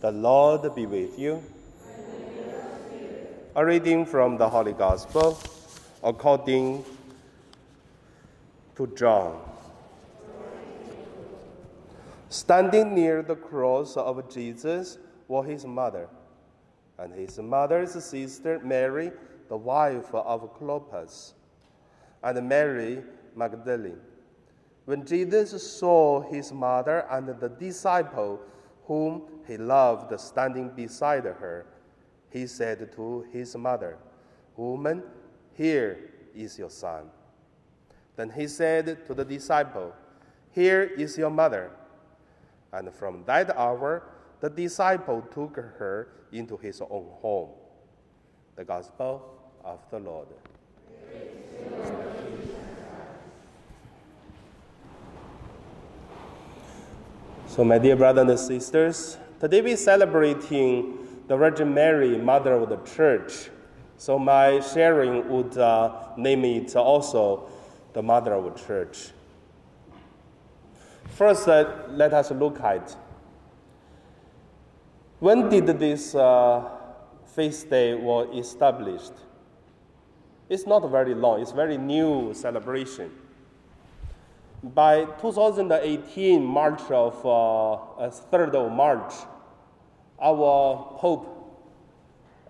The Lord be with you. A reading from the Holy Gospel according to John. Standing near the cross of Jesus was his mother, and his mother's sister Mary, the wife of Clopas, and Mary Magdalene. When Jesus saw his mother and the disciple whom he loved standing beside her, he said to his mother, Woman, here is your son. Then he said to the disciple, Here is your mother. And from that hour, the disciple took her into his own home. The Gospel of the Lord. So, my dear brothers and sisters, today we're celebrating the Virgin Mary, Mother of the Church. So, my sharing would uh, name it also the Mother of the Church. First, uh, let us look at when did this uh, feast day was established? It's not very long. It's very new celebration by 2018, March of uh, 3rd of March, our Pope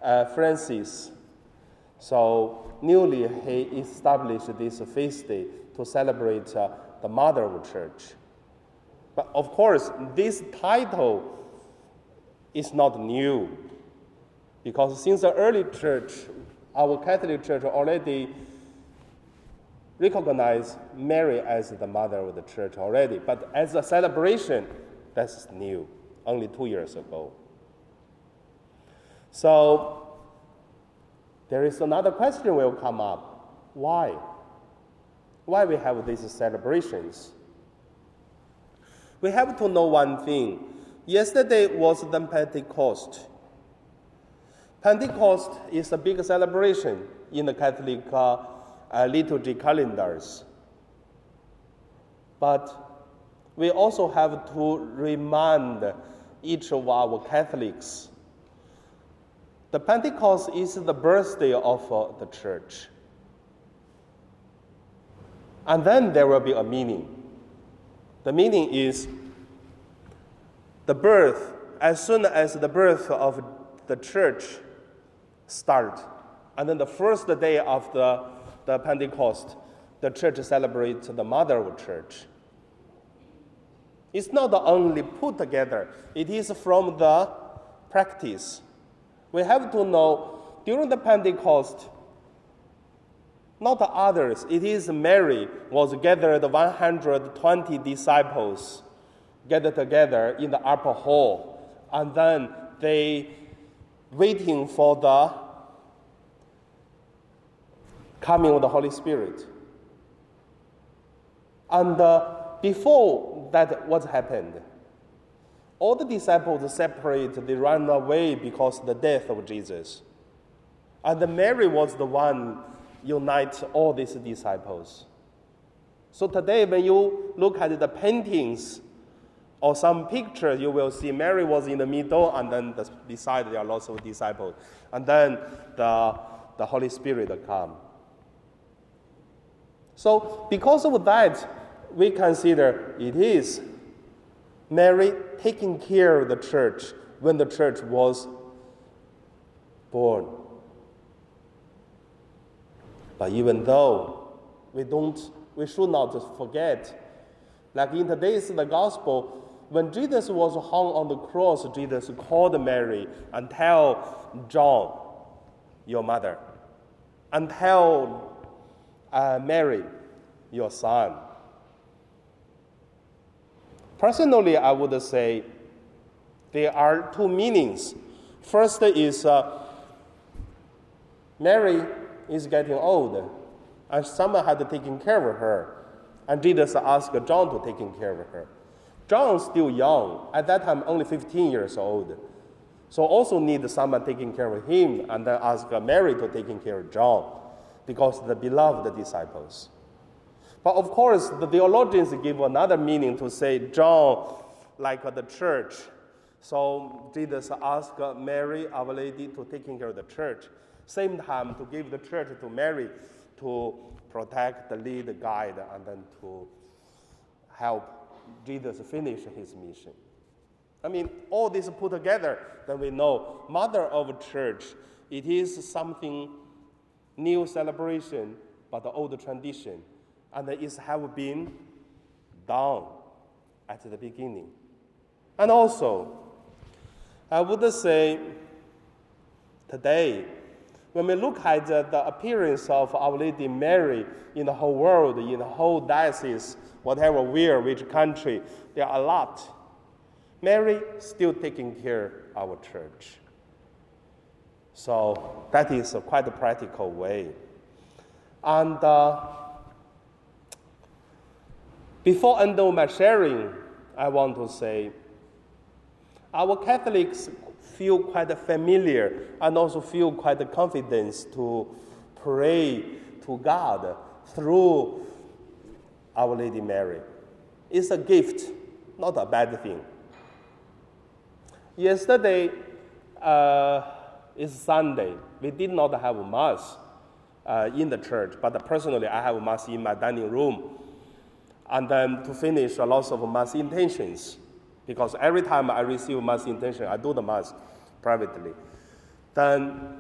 uh, Francis, so newly he established this feast day to celebrate uh, the Mother of Church. But of course, this title is not new, because since the early church, our Catholic Church already recognize Mary as the mother of the church already, but as a celebration, that's new, only two years ago. So there is another question will come up. Why? Why we have these celebrations? We have to know one thing. Yesterday was the Pentecost. Pentecost is a big celebration in the Catholic uh, liturgy calendars. But we also have to remind each of our Catholics the Pentecost is the birthday of uh, the church. And then there will be a meaning. The meaning is the birth, as soon as the birth of the church start, and then the first day of the the Pentecost, the church celebrates the mother of church. It's not only put together, it is from the practice. We have to know during the Pentecost, not others, it is Mary was gathered 120 disciples gathered together in the upper hall, and then they waiting for the coming of the Holy Spirit. And uh, before that, what happened? All the disciples separate, they ran away because the death of Jesus. And Mary was the one unite all these disciples. So today, when you look at the paintings or some pictures, you will see Mary was in the middle, and then the, beside there are lots of disciples. And then the, the Holy Spirit come. So, because of that, we consider it is Mary taking care of the church when the church was born. But even though we don't, we should not forget, like in today's the gospel, when Jesus was hung on the cross, Jesus called Mary and tell John, your mother, and tell uh, Mary, your son. Personally, I would say there are two meanings. First is uh, Mary is getting old, and someone had to take care of her. And Jesus asked John to take care of her. John's still young, at that time only 15 years old. So also need someone taking care of him, and then ask Mary to taking care of John because the beloved disciples. But of course, the theologians give another meaning to say John, like the church, So Jesus asked Mary, Our Lady, to take care of the church. Same time, to give the church to Mary to protect, lead, guide, and then to help Jesus finish his mission. I mean, all this put together, then we know Mother of Church, it is something new celebration, but the old tradition, and it have been done at the beginning. And also, I would say today, when we look at the appearance of Our Lady Mary in the whole world, in the whole diocese, whatever where, which country, there are a lot. Mary still taking care of our church. So that is a quite a practical way. And uh, before ending my sharing, I want to say our Catholics feel quite familiar and also feel quite confidence to pray to God through Our Lady Mary. It's a gift, not a bad thing. Yesterday uh, is Sunday. We did not have mass uh, in the church, but personally, I have mass in my dining room. And then to finish, a lot of mass intentions, because every time I receive mass intention, I do the mass privately. Then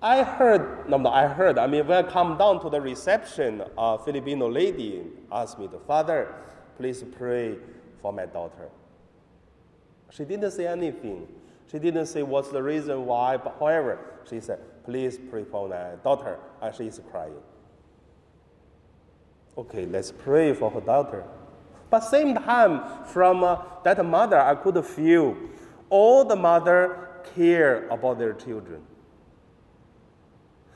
I heard, no, no, I heard, I mean, when I come down to the reception, a Filipino lady asked me, Father, please pray for my daughter. She didn't say anything. She didn't say what's the reason why, but however, she said, please pray for my daughter, and she is crying. Okay, let's pray for her daughter. But same time, from uh, that mother, I could feel all the mother care about their children.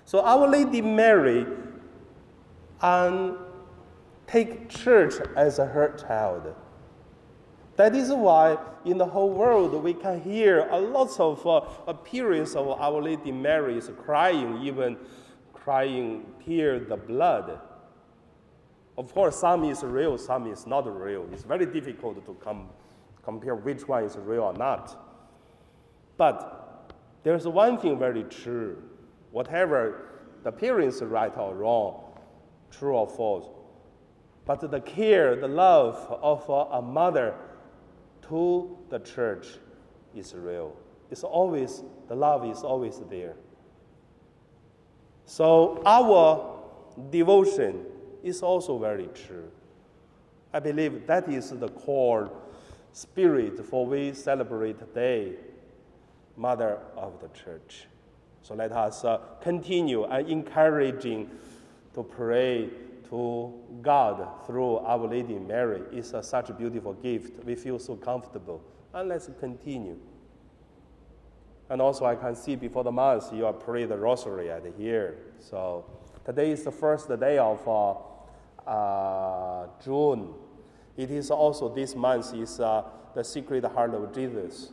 So Our Lady Mary and take church as her child. That is why in the whole world we can hear a lot of uh, appearance of Our Lady Mary's crying, even crying tear the blood. Of course, some is real, some is not real. It's very difficult to com- compare which one is real or not. But there's one thing very true. Whatever the appearance right or wrong, true or false, but the care, the love of a mother to the church is real. It's always, the love is always there. So our devotion is also very true. I believe that is the core spirit for we celebrate today, Mother of the Church. So let us uh, continue and encouraging to pray to God through Our Lady Mary is a, such a beautiful gift. We feel so comfortable. And let's continue. And also, I can see before the Mass, you are praying the Rosary at here. So today is the first day of uh, uh, June. It is also this month is uh, the Sacred Heart of Jesus.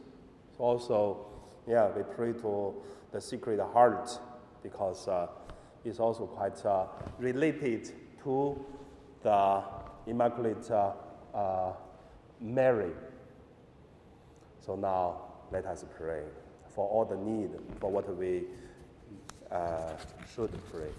So also, yeah, we pray to the Sacred Heart because uh, it's also quite uh, related to the Immaculate uh, uh, Mary. So now let us pray for all the need, for what we uh, should pray.